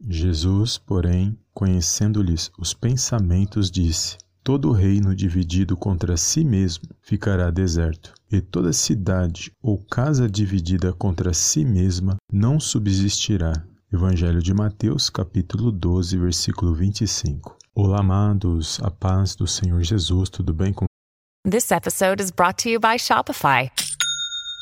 Jesus, porém, conhecendo-lhes os pensamentos, disse: Todo reino dividido contra si mesmo ficará deserto, e toda cidade ou casa dividida contra si mesma não subsistirá. Evangelho de Mateus, capítulo 12, versículo 25. Olá, amados, a paz do Senhor Jesus, tudo bem com This episode is brought to you by Shopify.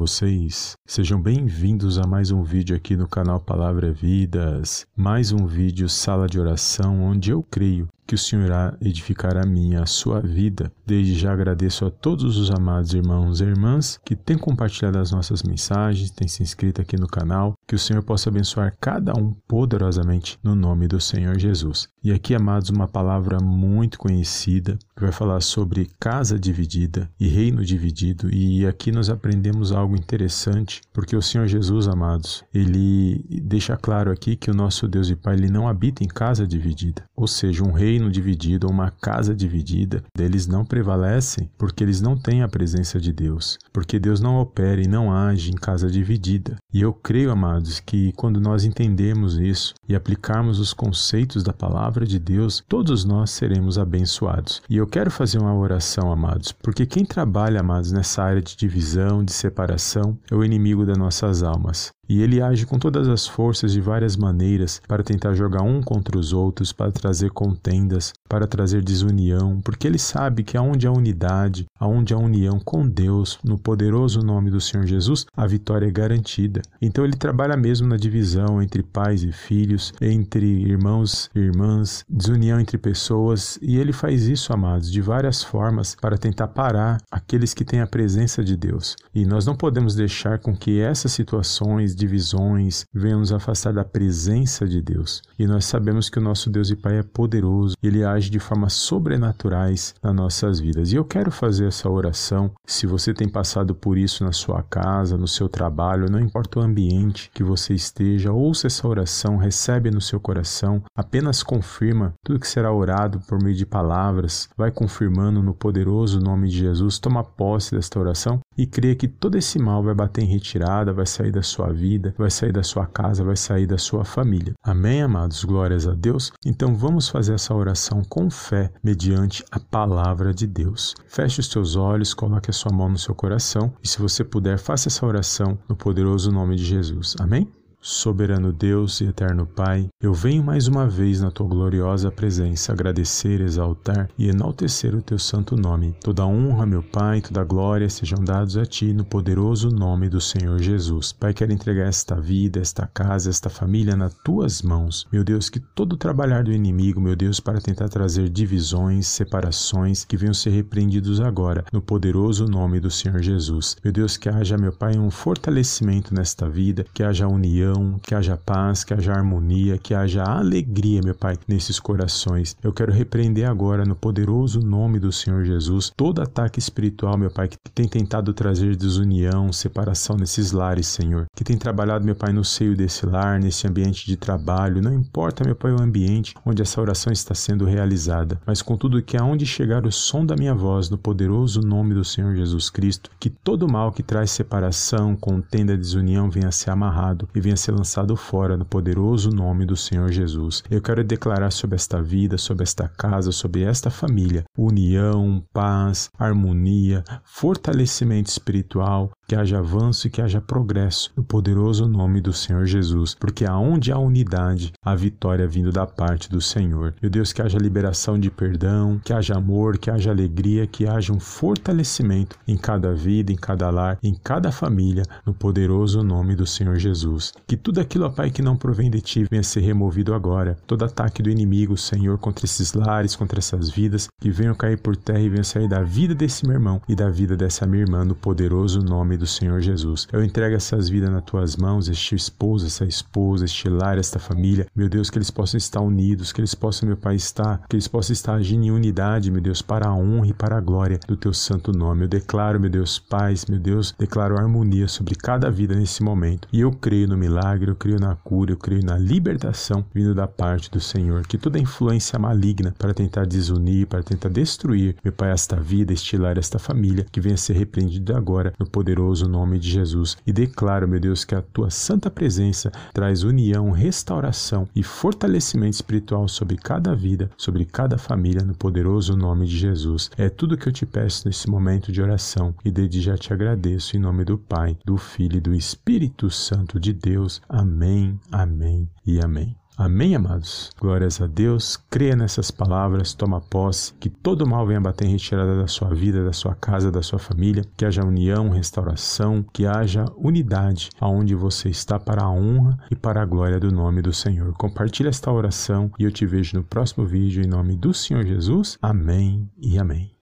Vocês? Sejam bem-vindos a mais um vídeo aqui no canal Palavra Vidas. Mais um vídeo Sala de Oração, onde eu creio que o Senhor irá edificar a minha, a sua vida. Desde já agradeço a todos os amados irmãos e irmãs que têm compartilhado as nossas mensagens, têm se inscrito aqui no canal. Que o Senhor possa abençoar cada um poderosamente no nome do Senhor Jesus. E aqui, amados, uma palavra muito conhecida que vai falar sobre casa dividida e reino dividido. E aqui nós aprendemos algo interessante, porque o Senhor Jesus, amados, ele deixa claro aqui que o nosso Deus e Pai ele não habita em casa dividida, ou seja, um reino reino dividido ou uma casa dividida, eles não prevalecem porque eles não têm a presença de Deus, porque Deus não opera e não age em casa dividida. E eu creio, amados, que quando nós entendemos isso e aplicarmos os conceitos da palavra de Deus, todos nós seremos abençoados. E eu quero fazer uma oração, amados, porque quem trabalha, amados, nessa área de divisão, de separação, é o inimigo das nossas almas. E ele age com todas as forças de várias maneiras para tentar jogar um contra os outros, para trazer contendas, para trazer desunião, porque ele sabe que aonde há unidade, aonde há união com Deus, no poderoso nome do Senhor Jesus, a vitória é garantida. Então ele trabalha mesmo na divisão entre pais e filhos, entre irmãos e irmãs, desunião entre pessoas, e ele faz isso, amados, de várias formas para tentar parar aqueles que têm a presença de Deus. E nós não podemos deixar com que essas situações divisões, venham nos afastar da presença de Deus. E nós sabemos que o nosso Deus e Pai é poderoso, ele age de formas sobrenaturais nas nossas vidas. E eu quero fazer essa oração. Se você tem passado por isso na sua casa, no seu trabalho, não importa o ambiente que você esteja, ouça essa oração, recebe no seu coração, apenas confirma tudo que será orado por meio de palavras, vai confirmando no poderoso nome de Jesus, toma posse desta oração e crê que todo esse mal vai bater em retirada, vai sair da sua vida vida, vai sair da sua casa, vai sair da sua família. Amém, amados? Glórias a Deus. Então vamos fazer essa oração com fé, mediante a palavra de Deus. Feche os teus olhos, coloque a sua mão no seu coração e, se você puder, faça essa oração no poderoso nome de Jesus. Amém? Soberano Deus e eterno Pai, eu venho mais uma vez na tua gloriosa presença agradecer, exaltar e enaltecer o teu santo nome. Toda honra, meu Pai, toda glória sejam dados a ti no poderoso nome do Senhor Jesus. Pai, quero entregar esta vida, esta casa, esta família nas tuas mãos. Meu Deus, que todo o trabalhar do inimigo, meu Deus, para tentar trazer divisões, separações, que venham ser repreendidos agora, no poderoso nome do Senhor Jesus. Meu Deus, que haja, meu Pai, um fortalecimento nesta vida, que haja união que haja paz, que haja harmonia, que haja alegria, meu Pai, nesses corações. Eu quero repreender agora, no poderoso nome do Senhor Jesus, todo ataque espiritual, meu Pai, que tem tentado trazer desunião, separação nesses lares, Senhor. Que tem trabalhado, meu Pai, no seio desse lar, nesse ambiente de trabalho. Não importa, meu Pai, o ambiente onde essa oração está sendo realizada, mas contudo que aonde chegar o som da minha voz, no poderoso nome do Senhor Jesus Cristo, que todo mal que traz separação, contenda, desunião venha a ser amarrado e venha ser lançado fora no poderoso nome do Senhor Jesus. Eu quero declarar sobre esta vida, sobre esta casa, sobre esta família, união, paz, harmonia, fortalecimento espiritual, que haja avanço e que haja progresso no poderoso nome do Senhor Jesus, porque aonde há unidade, há vitória vindo da parte do Senhor. Meu Deus, que haja liberação de perdão, que haja amor, que haja alegria, que haja um fortalecimento em cada vida, em cada lar, em cada família, no poderoso nome do Senhor Jesus. Que tudo aquilo, ó Pai, que não provém de Ti venha ser removido agora. Todo ataque do inimigo, Senhor, contra esses lares, contra essas vidas, que venham cair por terra e venham sair da vida desse meu irmão e da vida dessa minha irmã, no poderoso nome do Senhor Jesus. Eu entrego essas vidas nas Tuas mãos, este esposo, essa esposa, este lar, esta família. Meu Deus, que eles possam estar unidos, que eles possam, meu Pai, estar, que eles possam estar agindo em unidade, meu Deus, para a honra e para a glória do Teu santo nome. Eu declaro, meu Deus, paz, meu Deus, declaro harmonia sobre cada vida nesse momento. E eu creio no milagre, eu creio na cura, eu creio na libertação vindo da parte do Senhor. Que toda influência maligna para tentar desunir, para tentar destruir, meu Pai, esta vida, estilar esta família, que venha ser repreendida agora no poderoso nome de Jesus. E declaro, meu Deus, que a tua santa presença traz união, restauração e fortalecimento espiritual sobre cada vida, sobre cada família, no poderoso nome de Jesus. É tudo que eu te peço nesse momento de oração e desde já te agradeço em nome do Pai, do Filho e do Espírito Santo de Deus. Amém, amém e amém. Amém, amados? Glórias a Deus. Creia nessas palavras, toma posse, que todo mal venha bater em retirada da sua vida, da sua casa, da sua família, que haja união, restauração, que haja unidade aonde você está para a honra e para a glória do nome do Senhor. Compartilhe esta oração e eu te vejo no próximo vídeo em nome do Senhor Jesus. Amém e amém.